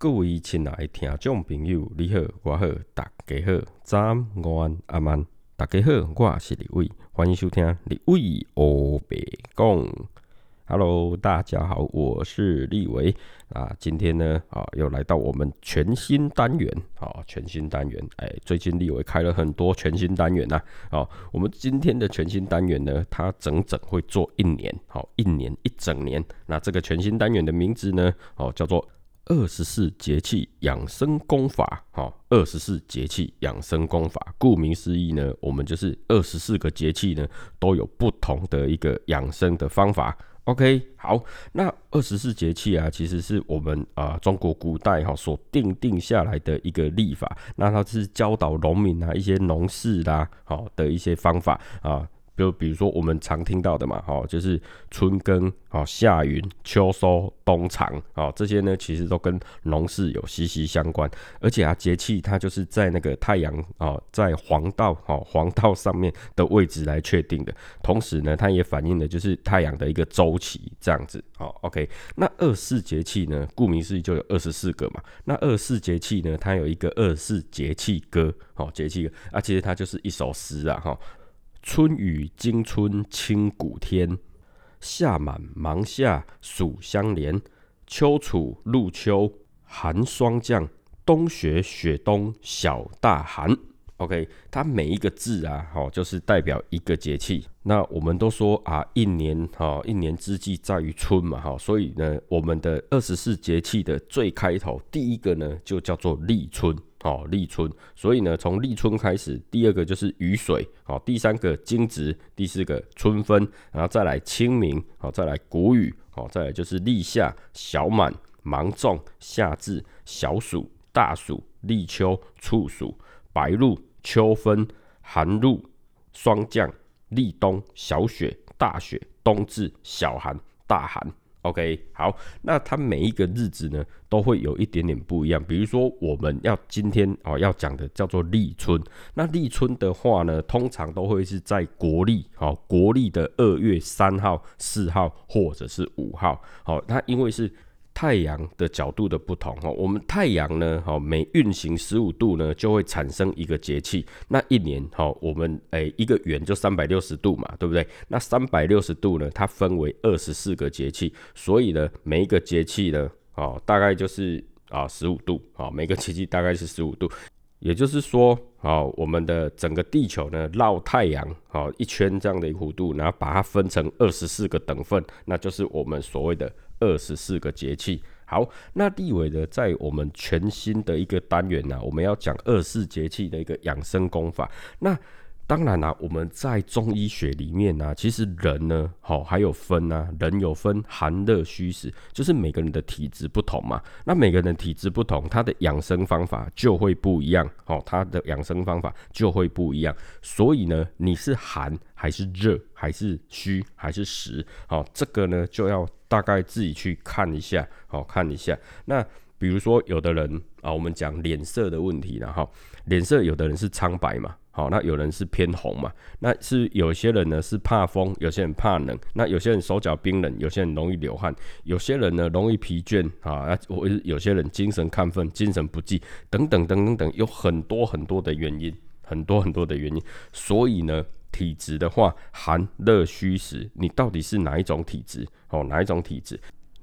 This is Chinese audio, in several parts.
各位亲爱的听众朋友，你好，我好，大家好，早安、午安、阿曼，大家好，我是李伟，欢迎收听李伟欧白讲。Hello，大家好，我是立伟啊。今天呢，啊，又来到我们全新单元啊，全新单元。哎，最近立伟开了很多全新单元呐。哦，我们今天的全新单元呢，它整整会做一年，好，一年一整年。那这个全新单元的名字呢，哦，叫做。二十四节气养生功法，好，二十四节气养生功法，顾名思义呢，我们就是二十四个节气呢，都有不同的一个养生的方法。OK，好，那二十四节气啊，其实是我们啊中国古代哈所定定下来的一个历法，那它是教导农民啊一些农事啦，好的一些方法啊。就比如说我们常听到的嘛，哈，就是春耕、哦夏耘、秋收、冬藏，哦这些呢其实都跟农事有息息相关。而且啊，节气它就是在那个太阳哦在黄道哦黄道上面的位置来确定的。同时呢，它也反映的就是太阳的一个周期这样子。好，OK，那二四节气呢，顾名思义就有二十四个嘛。那二四节气呢，它有一个二四节气歌，哦节气歌啊，其实它就是一首诗啊，哈。春雨惊春清谷天，夏满芒夏暑相连，秋处露秋寒霜降，冬雪雪冬小大寒。OK，它每一个字啊，哈，就是代表一个节气。那我们都说啊，一年哈，一年之计在于春嘛，哈，所以呢，我们的二十四节气的最开头第一个呢，就叫做立春。哦，立春，所以呢，从立春开始，第二个就是雨水，好，第三个惊蛰，第四个春分，然后再来清明，好，再来谷雨，好，再来就是立夏、小满、芒种、夏至、小暑、大暑、立秋、处暑、白露、秋分、寒露、霜降、立冬、小雪、大雪、冬至、小寒、大寒。OK，好，那它每一个日子呢，都会有一点点不一样。比如说，我们要今天哦要讲的叫做立春。那立春的话呢，通常都会是在国历哦，国历的二月三号、四号或者是五号。好，那因为是。太阳的角度的不同哈，我们太阳呢，哈，每运行十五度呢，就会产生一个节气。那一年哈，我们诶一个圆就三百六十度嘛，对不对？那三百六十度呢，它分为二十四个节气，所以呢，每一个节气呢，哦，大概就是啊十五度啊，每个节气大概是十五度。也就是说，哦，我们的整个地球呢，绕太阳哦一圈这样的一个弧度，然后把它分成二十四个等份，那就是我们所谓的。二十四个节气，好，那地尾的在我们全新的一个单元呢，我们要讲二十四节气的一个养生功法。那当然啦，我们在中医学里面呢，其实人呢，好还有分啊，人有分寒热虚实，就是每个人的体质不同嘛。那每个人的体质不同，他的养生方法就会不一样，哦，他的养生方法就会不一样。所以呢，你是寒还是热，还是虚还是实，好，这个呢就要大概自己去看一下，好看一下。那比如说有的人啊，我们讲脸色的问题了哈，脸色有的人是苍白嘛。好，那有人是偏红嘛？那是有些人呢是怕风，有些人怕冷，那有些人手脚冰冷，有些人容易流汗，有些人呢容易疲倦啊，我有些人精神亢奋、精神不济等等等等等，有很多很多的原因，很多很多的原因。所以呢，体质的话，寒热虚实，你到底是哪一种体质？哦，哪一种体质？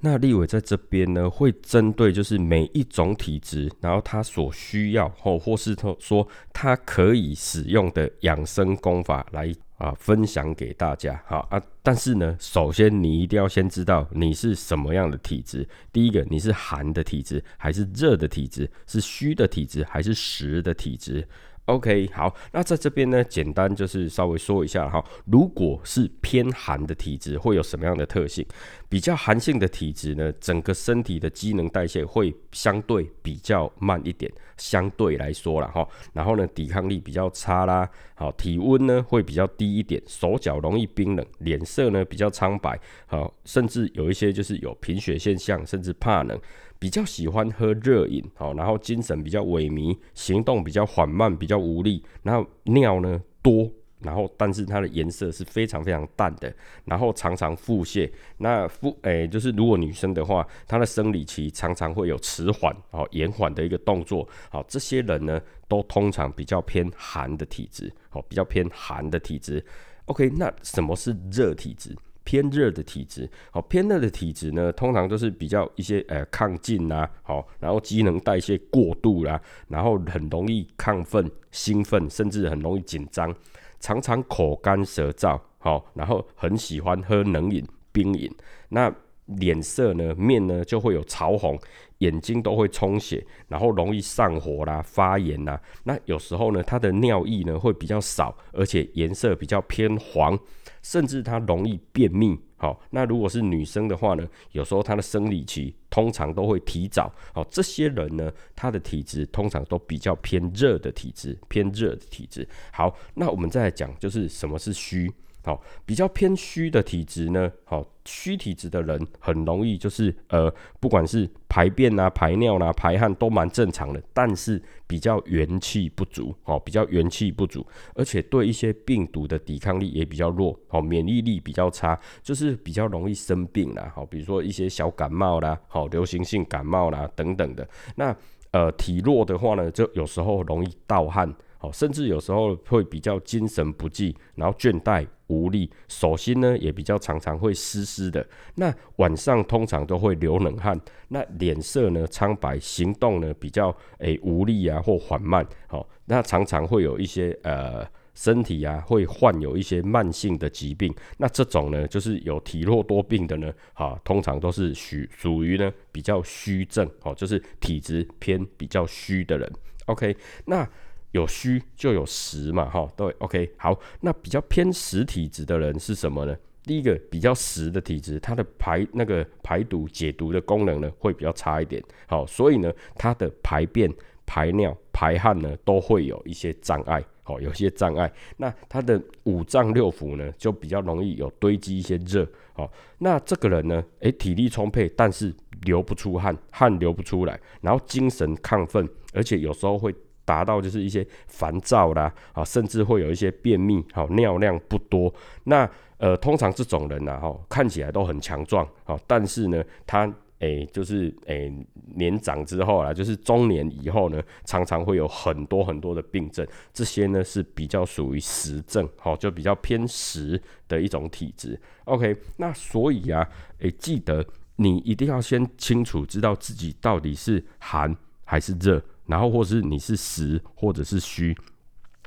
那立伟在这边呢，会针对就是每一种体质，然后他所需要或或是他说他可以使用的养生功法来啊分享给大家。好啊，但是呢，首先你一定要先知道你是什么样的体质。第一个，你是寒的体质还是热的体质？是虚的体质还是实的体质？OK，好，那在这边呢，简单就是稍微说一下哈。如果是偏寒的体质，会有什么样的特性？比较寒性的体质呢，整个身体的机能代谢会相对比较慢一点，相对来说了哈。然后呢，抵抗力比较差啦，好，体温呢会比较低一点，手脚容易冰冷，脸色呢比较苍白，好，甚至有一些就是有贫血现象，甚至怕冷。比较喜欢喝热饮，好，然后精神比较萎靡，行动比较缓慢，比较无力，然后尿呢多然后但是它的颜色是非常非常淡的，然后常常腹泻。那腹诶，就是如果女生的话，她的生理期常常会有迟缓哦延缓的一个动作。好，这些人呢，都通常比较偏寒的体质，好，比较偏寒的体质。OK，那什么是热体质？偏热的体质，好，偏热的体质呢，通常都是比较一些呃亢进啦，好，然后机能代谢过度啦，然后很容易亢奋、兴奋，甚至很容易紧张，常常口干舌燥，好，然后很喜欢喝冷饮、冰饮，那脸色呢，面呢就会有潮红。眼睛都会充血，然后容易上火啦、发炎啦。那有时候呢，他的尿液呢会比较少，而且颜色比较偏黄，甚至他容易便秘。好，那如果是女生的话呢，有时候她的生理期通常都会提早。好，这些人呢，她的体质通常都比较偏热的体质，偏热的体质。好，那我们再来讲，就是什么是虚。好，比较偏虚的体质呢，好，虚体质的人很容易就是呃，不管是排便啊、排尿啦、排汗都蛮正常的，但是比较元气不足，好，比较元气不足，而且对一些病毒的抵抗力也比较弱，好，免疫力比较差，就是比较容易生病啦，好，比如说一些小感冒啦，好，流行性感冒啦等等的，那呃体弱的话呢，就有时候容易盗汗。甚至有时候会比较精神不济，然后倦怠无力，手心呢也比较常常会湿湿的。那晚上通常都会流冷汗，那脸色呢苍白，行动呢比较诶无力啊或缓慢。好，那常常会有一些呃身体啊会患有一些慢性的疾病。那这种呢就是有体弱多病的呢，哈，通常都是属属于呢比较虚症，哦，就是体质偏比较虚的人。OK，那。有虚就有实嘛，哈，对，OK，好，那比较偏实体质的人是什么呢？第一个比较实的体质，它的排那个排毒解毒的功能呢会比较差一点，好，所以呢，它的排便、排尿、排汗呢都会有一些障碍，好，有些障碍。那它的五脏六腑呢就比较容易有堆积一些热，好，那这个人呢，诶，体力充沛，但是流不出汗，汗流不出来，然后精神亢奋，而且有时候会。达到就是一些烦躁啦，啊，甚至会有一些便秘，好尿量不多。那呃，通常这种人呢，哈，看起来都很强壮，好，但是呢，他诶，就是诶，年长之后啦，就是中年以后呢，常常会有很多很多的病症。这些呢是比较属于实症，好，就比较偏实的一种体质。OK，那所以啊，诶，记得你一定要先清楚知道自己到底是寒还是热。然后，或是你是实，或者是虚，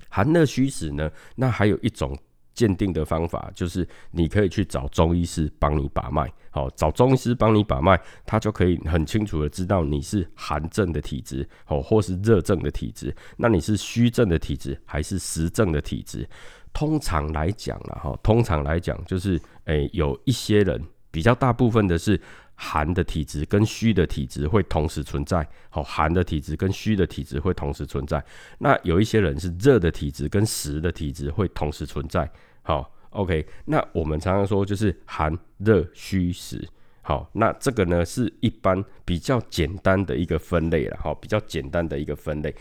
寒热虚实呢？那还有一种鉴定的方法，就是你可以去找中医师帮你把脉。好，找中医师帮你把脉，他就可以很清楚的知道你是寒症的体质，哦，或是热症的体质。那你是虚症的体质，还是实症的体质？通常来讲了哈，通常来讲就是，诶，有一些人比较大部分的是。寒的体质跟虚的体质会同时存在，好，寒的体质跟虚的体质会同时存在。那有一些人是热的体质跟实的体质会同时存在，好，OK。那我们常常说就是寒热虚实，好，那这个呢是一般比较简单的一个分类了，好，比较简单的一个分类。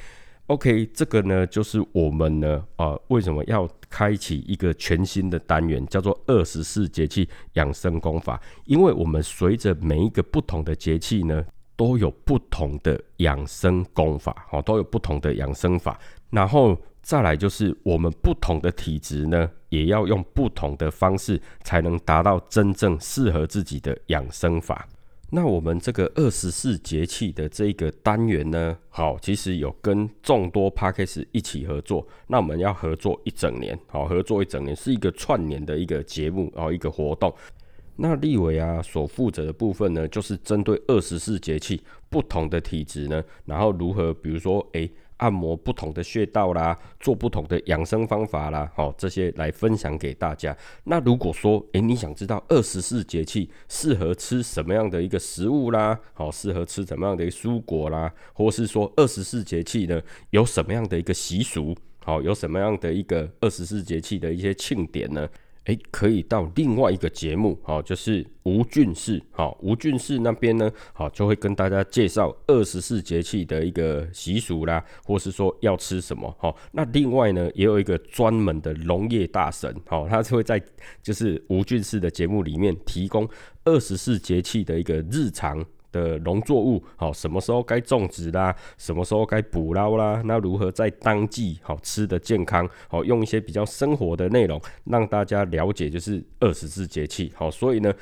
OK，这个呢就是我们呢啊为什么要开启一个全新的单元，叫做二十四节气养生功法？因为我们随着每一个不同的节气呢，都有不同的养生功法，哦，都有不同的养生法。然后再来就是我们不同的体质呢，也要用不同的方式，才能达到真正适合自己的养生法。那我们这个二十四节气的这个单元呢，好，其实有跟众多 p a c k a g e 一起合作。那我们要合作一整年，好，合作一整年是一个串联的一个节目，啊一个活动。那立伟啊所负责的部分呢，就是针对二十四节气不同的体质呢，然后如何，比如说，诶。按摩不同的穴道啦，做不同的养生方法啦，好，这些来分享给大家。那如果说，诶，你想知道二十四节气适合吃什么样的一个食物啦，好，适合吃什么样的蔬果啦，或是说二十四节气呢有什么样的一个习俗，好，有什么样的一个二十四节气的一些庆典呢？诶，可以到另外一个节目，好，就是吴俊士，好，吴俊士那边呢，好，就会跟大家介绍二十四节气的一个习俗啦，或是说要吃什么，好，那另外呢，也有一个专门的农业大神，好，他就会在就是吴俊士的节目里面提供二十四节气的一个日常。的农作物，好，什么时候该种植啦？什么时候该捕捞啦？那如何在当季好吃的健康？好，用一些比较生活的内容，让大家了解，就是二十四节气。好，所以呢，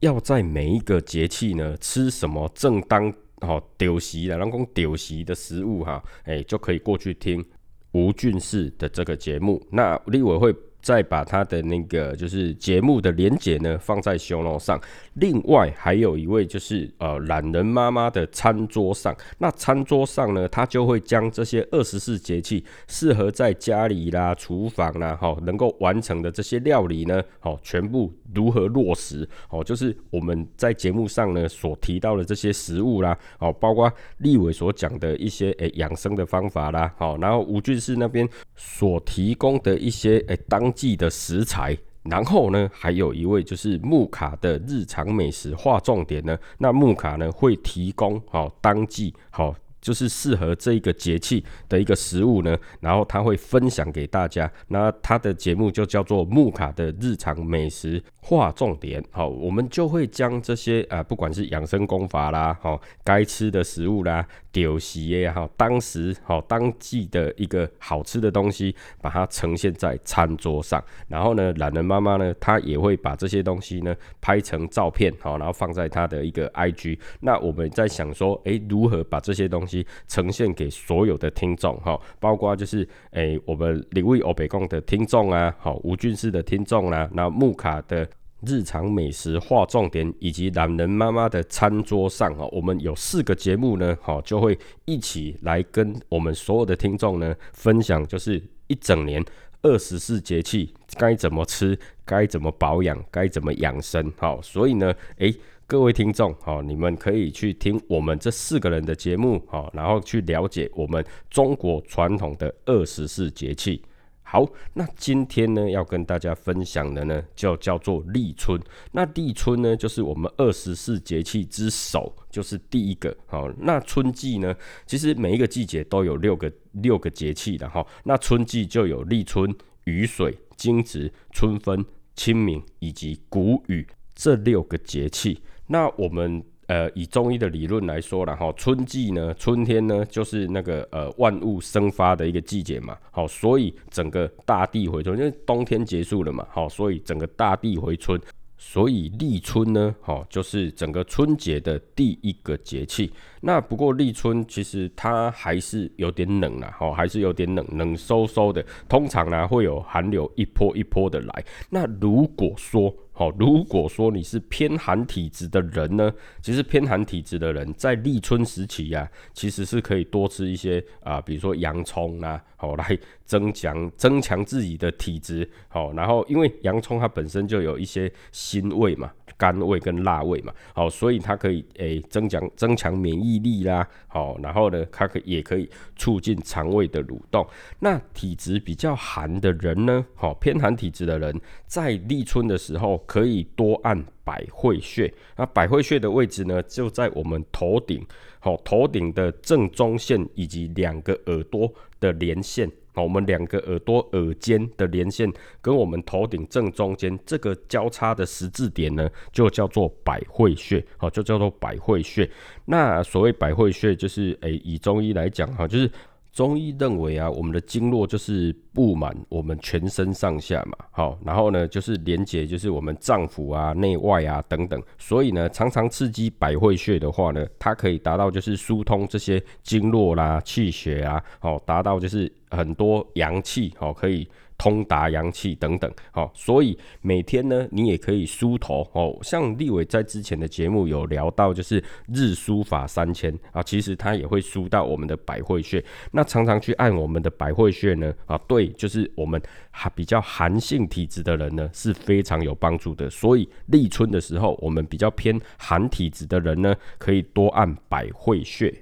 要在每一个节气呢，吃什么正当好丢席的，然后丢席的食物哈，哎，就可以过去听吴俊士的这个节目。那立委会。再把他的那个就是节目的连结呢放在熊楼上。另外还有一位就是呃懒人妈妈的餐桌上，那餐桌上呢，他就会将这些二十四节气适合在家里啦、厨房啦，哈，能够完成的这些料理呢，好，全部如何落实？哦，就是我们在节目上呢所提到的这些食物啦，哦，包括立伟所讲的一些诶养生的方法啦，好，然后吴俊士那边所提供的一些诶当季的食材，然后呢，还有一位就是木卡的日常美食划重点呢。那木卡呢会提供好当季好。就是适合这一个节气的一个食物呢，然后他会分享给大家。那他的节目就叫做木卡的日常美食划重点。好，我们就会将这些啊，不管是养生功法啦，好，该吃的食物啦，丢席也好，当时好当季的一个好吃的东西，把它呈现在餐桌上。然后呢，懒人妈妈呢，她也会把这些东西呢拍成照片，好，然后放在她的一个 IG。那我们在想说，诶，如何把这些东西呈现给所有的听众哈，包括就是诶我们李卫欧北贡的听众啊，好吴俊士的听众啦，那木卡的日常美食划重点，以及懒人妈妈的餐桌上哈，我们有四个节目呢，好就会一起来跟我们所有的听众呢分享，就是一整年二十四节气该怎么吃，该怎么保养，该怎么养生，好，所以呢，诶。各位听众，好，你们可以去听我们这四个人的节目，好，然后去了解我们中国传统的二十四节气。好，那今天呢要跟大家分享的呢，就叫做立春。那立春呢，就是我们二十四节气之首，就是第一个。好，那春季呢，其实每一个季节都有六个六个节气的哈。那春季就有立春、雨水、惊蛰、春分、清明以及谷雨这六个节气。那我们呃以中医的理论来说了哈，春季呢，春天呢就是那个呃万物生发的一个季节嘛，好，所以整个大地回春，因为冬天结束了嘛，好，所以整个大地回春。所以立春呢，哈，就是整个春节的第一个节气。那不过立春其实它还是有点冷啦，哈，还是有点冷，冷飕飕的。通常呢会有寒流一波一波的来。那如果说，好，如果说你是偏寒体质的人呢，其实偏寒体质的人在立春时期呀，其实是可以多吃一些啊，比如说洋葱啊，好来增强增强自己的体质，好，然后因为洋葱它本身就有一些辛味嘛。甘味跟辣味嘛，好，所以它可以诶增强增强免疫力啦，好，然后呢，它可也可以促进肠胃的蠕动。那体质比较寒的人呢，好，偏寒体质的人在立春的时候可以多按百会穴。那百会穴的位置呢，就在我们头顶，好，头顶的正中线以及两个耳朵的连线。我们两个耳朵耳尖的连线跟我们头顶正中间这个交叉的十字点呢，就叫做百会穴。好，就叫做百会穴。那所谓百会穴，就是诶，以中医来讲，哈，就是。中医认为啊，我们的经络就是布满我们全身上下嘛，好，然后呢就是连接，就是我们脏腑啊、内外啊等等，所以呢，常常刺激百会穴的话呢，它可以达到就是疏通这些经络啦、气血啊，好，达到就是很多阳气，好，可以。通达阳气等等，好，所以每天呢，你也可以梳头哦。像立伟在之前的节目有聊到，就是日梳法三千啊，其实他也会梳到我们的百会穴。那常常去按我们的百会穴呢，啊，对，就是我们还比较寒性体质的人呢，是非常有帮助的。所以立春的时候，我们比较偏寒体质的人呢，可以多按百会穴。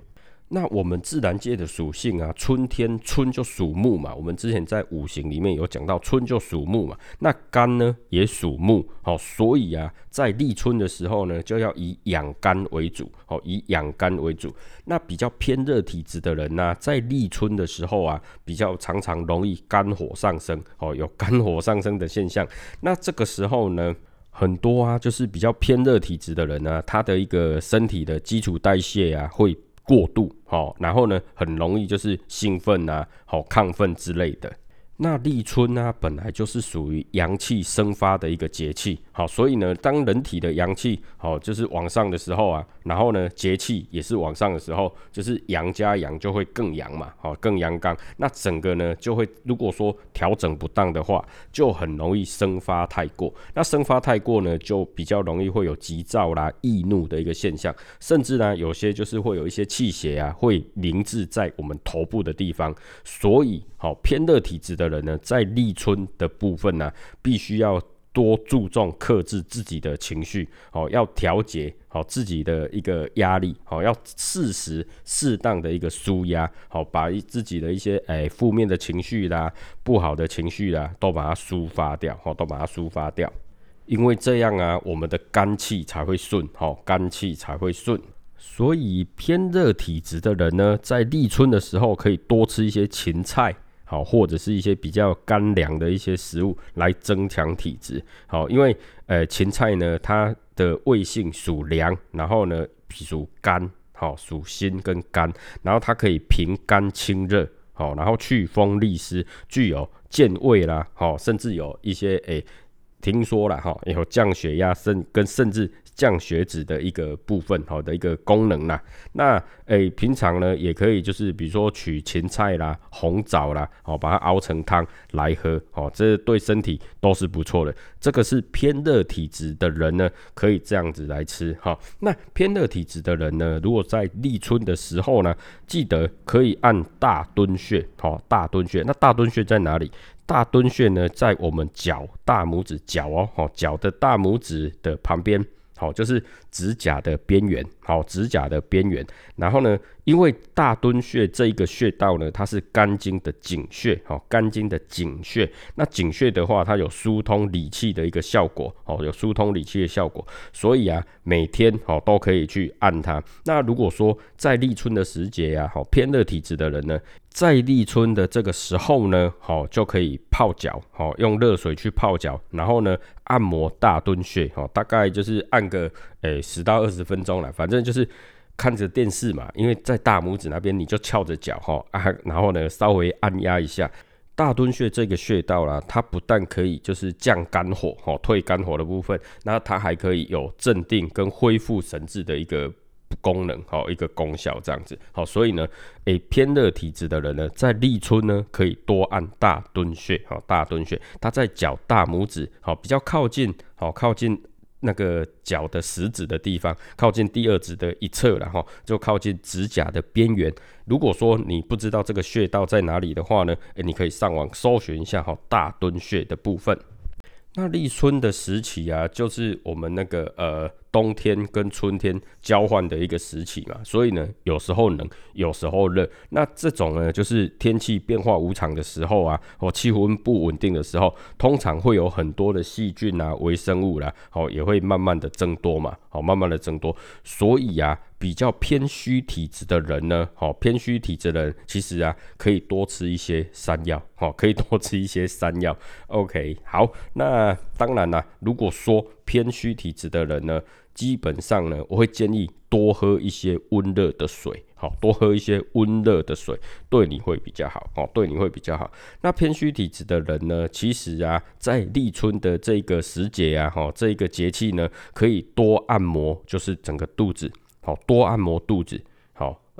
那我们自然界的属性啊，春天春就属木嘛。我们之前在五行里面有讲到，春就属木嘛。那肝呢也属木，好，所以啊，在立春的时候呢，就要以养肝为主，好，以养肝为主。那比较偏热体质的人呢，在立春的时候啊，比较常常容易肝火上升，哦，有肝火上升的现象。那这个时候呢，很多啊，就是比较偏热体质的人呢，他的一个身体的基础代谢啊，会。过度好，然后呢，很容易就是兴奋啊，好亢奋之类的。那立春呢，本来就是属于阳气生发的一个节气，好，所以呢，当人体的阳气好就是往上的时候啊，然后呢，节气也是往上的时候，就是阳加阳就会更阳嘛，好，更阳刚。那整个呢，就会如果说调整不当的话，就很容易生发太过。那生发太过呢，就比较容易会有急躁啦、易怒的一个现象，甚至呢，有些就是会有一些气血啊，会凝滞在我们头部的地方。所以，好偏热体质的。人呢，在立春的部分呢，必须要多注重克制自己的情绪，好，要调节好自己的一个压力，好，要适时适当的一个舒压，好，把自己的一些诶负面的情绪啦、不好的情绪啦，都把它抒发掉，好，都把它抒发掉，因为这样啊，我们的肝气才会顺，好，肝气才会顺。所以偏热体质的人呢，在立春的时候可以多吃一些芹菜。好，或者是一些比较干凉的一些食物来增强体质。好，因为呃芹菜呢，它的味性属凉，然后呢属肝，好属心跟肝，然后它可以平肝清热，好，然后祛风利湿，具有健胃啦，好，甚至有一些诶，听说了哈，有降血压，甚跟甚至。降血脂的一个部分，好的一个功能啦。那诶，平常呢也可以，就是比如说取芹菜啦、红枣啦，哦，把它熬成汤来喝，哦，这对身体都是不错的。这个是偏热体质的人呢，可以这样子来吃，哈。那偏热体质的人呢，如果在立春的时候呢，记得可以按大敦穴，好，大敦穴。那大敦穴在哪里？大敦穴呢，在我们脚大拇指脚哦，哦，脚的大拇指的旁边。好，就是指甲的边缘，好，指甲的边缘。然后呢，因为大敦穴这一个穴道呢，它是肝经的井穴，好，肝经的井穴。那井穴的话，它有疏通理气的一个效果，哦，有疏通理气的效果。所以啊，每天哦都可以去按它。那如果说在立春的时节呀，好偏热体质的人呢。在立春的这个时候呢，好就可以泡脚，好用热水去泡脚，然后呢按摩大敦穴，好大概就是按个诶十到二十分钟了，反正就是看着电视嘛，因为在大拇指那边你就翘着脚哈啊，然后呢稍微按压一下大敦穴这个穴道啦，它不但可以就是降肝火，哈退肝火的部分，那它还可以有镇定跟恢复神志的一个。功能好一个功效这样子好，所以呢，诶偏热体质的人呢，在立春呢可以多按大敦穴好，大敦穴它在脚大拇指好比较靠近好靠近那个脚的食指的地方，靠近第二指的一侧然后就靠近指甲的边缘。如果说你不知道这个穴道在哪里的话呢，诶你可以上网搜寻一下哈大敦穴的部分。那立春的时期啊，就是我们那个呃。冬天跟春天交换的一个时期嘛，所以呢，有时候冷，有时候热。那这种呢，就是天气变化无常的时候啊，哦，气温不稳定的时候，通常会有很多的细菌啊、微生物啦，哦，也会慢慢的增多嘛，好，慢慢的增多。所以啊，比较偏虚体质的人呢，好，偏虚体质的人，其实啊，可以多吃一些山药，好，可以多吃一些山药。OK，好，那当然啦，如果说偏虚体质的人呢，基本上呢，我会建议多喝一些温热的水，好，多喝一些温热的水，对你会比较好，哦，对你会比较好。那偏虚体质的人呢，其实啊，在立春的这个时节啊，哈，这个节气呢，可以多按摩，就是整个肚子，好多按摩肚子，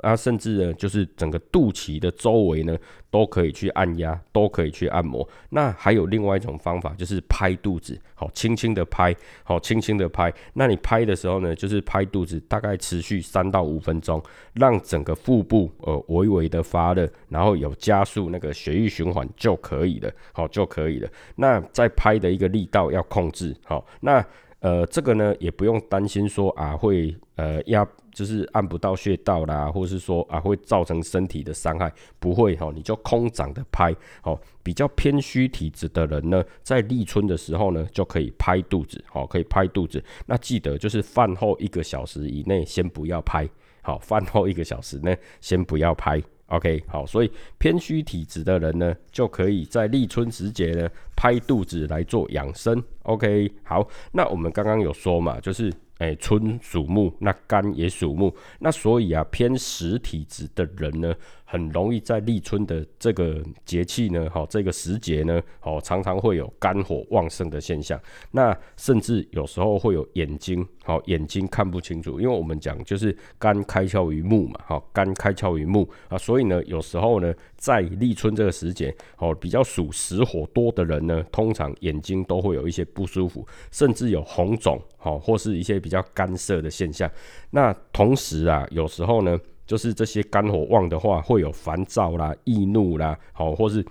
啊，甚至呢，就是整个肚脐的周围呢，都可以去按压，都可以去按摩。那还有另外一种方法，就是拍肚子，好，轻轻的拍，好，轻轻的拍。那你拍的时候呢，就是拍肚子，大概持续三到五分钟，让整个腹部呃微微的发热，然后有加速那个血液循环就可以了，好，就可以了。那再拍的一个力道要控制，好，那。呃，这个呢也不用担心说啊会呃压就是按不到穴道啦，或是说啊会造成身体的伤害，不会哈，你就空掌的拍，好，比较偏虚体质的人呢，在立春的时候呢就可以拍肚子，好，可以拍肚子，那记得就是饭后一个小时以内先不要拍，好，饭后一个小时呢先不要拍。OK，好，所以偏虚体质的人呢，就可以在立春时节呢拍肚子来做养生。OK，好，那我们刚刚有说嘛，就是。哎，春属木，那肝也属木，那所以啊，偏实体质的人呢，很容易在立春的这个节气呢，好，这个时节呢，哦，常常会有肝火旺盛的现象，那甚至有时候会有眼睛，好，眼睛看不清楚，因为我们讲就是肝开窍于目嘛，哈，肝开窍于目啊，所以呢，有时候呢，在立春这个时节，哦，比较属实火多的人呢，通常眼睛都会有一些不舒服，甚至有红肿。好，或是一些比较干涩的现象。那同时啊，有时候呢，就是这些肝火旺的话，会有烦躁啦、易怒啦，好，或是。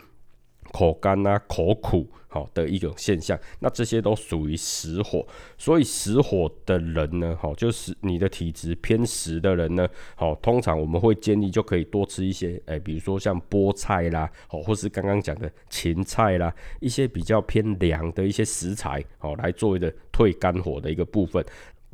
口干啊，口苦，好的一种现象，那这些都属于实火，所以实火的人呢，好，就是你的体质偏实的人呢，好，通常我们会建议就可以多吃一些，哎，比如说像菠菜啦，好，或是刚刚讲的芹菜啦，一些比较偏凉的一些食材，好，来作为的退肝火的一个部分。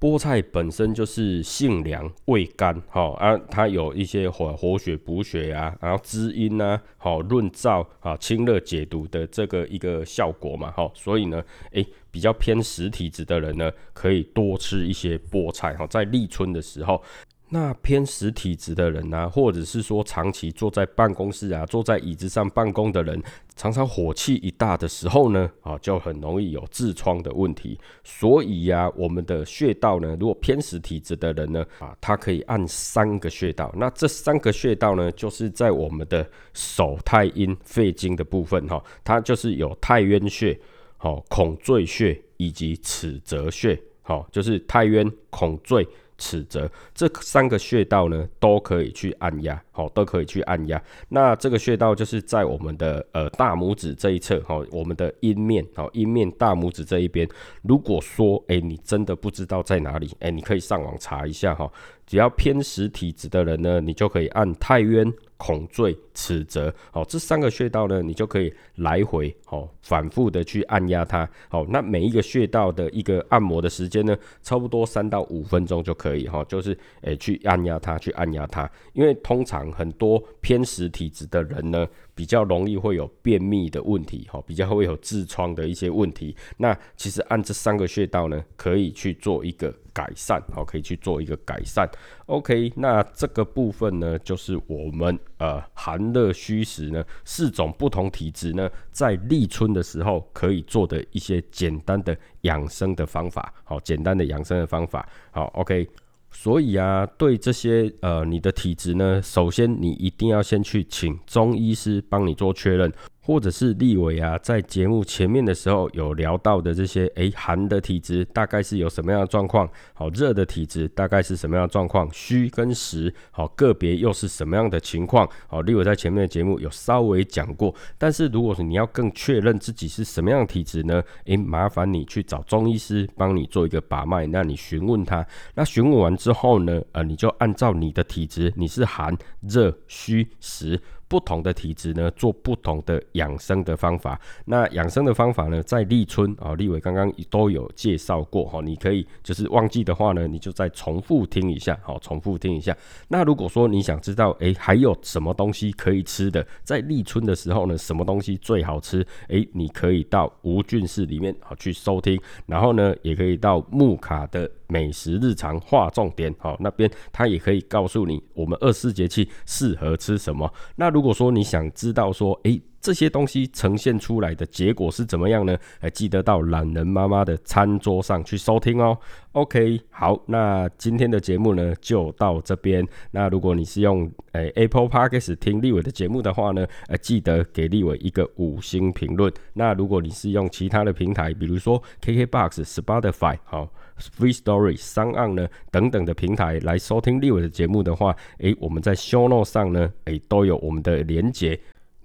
菠菜本身就是性凉、味甘，哈啊，它有一些活活血补血啊，然后滋阴啊，好润燥啊、清热解毒的这个一个效果嘛，哈，所以呢，诶，比较偏实体质的人呢，可以多吃一些菠菜，哈，在立春的时候。那偏实体质的人呢，或者是说长期坐在办公室啊，坐在椅子上办公的人，常常火气一大的时候呢，啊，就很容易有痔疮的问题。所以呀，我们的穴道呢，如果偏实体质的人呢，啊，他可以按三个穴道。那这三个穴道呢，就是在我们的手太阴肺经的部分哈，它就是有太渊穴、好孔最穴以及尺泽穴，好，就是太渊、孔最。尺泽这三个穴道呢，都可以去按压，好，都可以去按压。那这个穴道就是在我们的呃大拇指这一侧，好，我们的阴面，好，阴面大拇指这一边。如果说，哎，你真的不知道在哪里，哎，你可以上网查一下哈。只要偏实体质的人呢，你就可以按太渊。孔最、尺泽，好，这三个穴道呢，你就可以来回，好，反复的去按压它，好，那每一个穴道的一个按摩的时间呢，差不多三到五分钟就可以，哈，就是诶去按压它，去按压它，因为通常很多偏实体质的人呢。比较容易会有便秘的问题，哈，比较会有痔疮的一些问题。那其实按这三个穴道呢，可以去做一个改善，好，可以去做一个改善。OK，那这个部分呢，就是我们呃寒热虚实呢四种不同体质呢，在立春的时候可以做的一些简单的养生的方法，好，简单的养生的方法，好，OK。所以啊，对这些呃，你的体质呢，首先你一定要先去请中医师帮你做确认。或者是立伟啊，在节目前面的时候有聊到的这些，诶，寒的体质大概是有什么样的状况？好，热的体质大概是什么样的状况？虚跟实，好，个别又是什么样的情况？好，立伟在前面的节目有稍微讲过。但是如果是你要更确认自己是什么样的体质呢？诶，麻烦你去找中医师帮你做一个把脉，那你询问他，那询问完之后呢，呃，你就按照你的体质，你是寒、热、虚、实。不同的体质呢，做不同的养生的方法。那养生的方法呢，在立春啊，立伟刚刚都有介绍过哈。你可以就是忘记的话呢，你就再重复听一下，好，重复听一下。那如果说你想知道，诶，还有什么东西可以吃的，在立春的时候呢，什么东西最好吃？诶，你可以到吴俊士里面好去收听，然后呢，也可以到木卡的。美食日常划重点，好，那边他也可以告诉你，我们二四节气适合吃什么。那如如果说你想知道说，诶。这些东西呈现出来的结果是怎么样呢？还记得到懒人妈妈的餐桌上去收听哦。OK，好，那今天的节目呢就到这边。那如果你是用诶 Apple Podcast 听立伟的节目的话呢，呃，记得给立伟一个五星评论。那如果你是用其他的平台，比如说 KKBox、Spotify、好 Free Story、商岸呢等等的平台来收听立伟的节目的话，诶，我们在 Show Note 上呢，诶，都有我们的连接。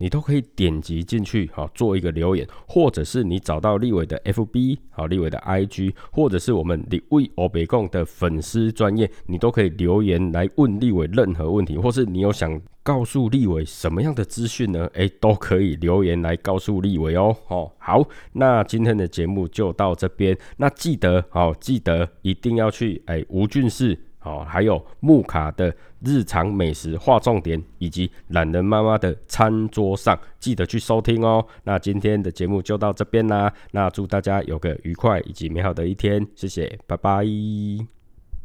你都可以点击进去，好做一个留言，或者是你找到立伟的 FB，好立伟的 IG，或者是我们立伟欧北贡的粉丝专业，你都可以留言来问立伟任何问题，或是你有想告诉立伟什么样的资讯呢？诶，都可以留言来告诉立伟哦。哦，好，那今天的节目就到这边，那记得，好记得一定要去，诶，吴俊士。哦，还有木卡的日常美食划重点，以及懒人妈妈的餐桌上，记得去收听哦。那今天的节目就到这边啦，那祝大家有个愉快以及美好的一天，谢谢，拜拜。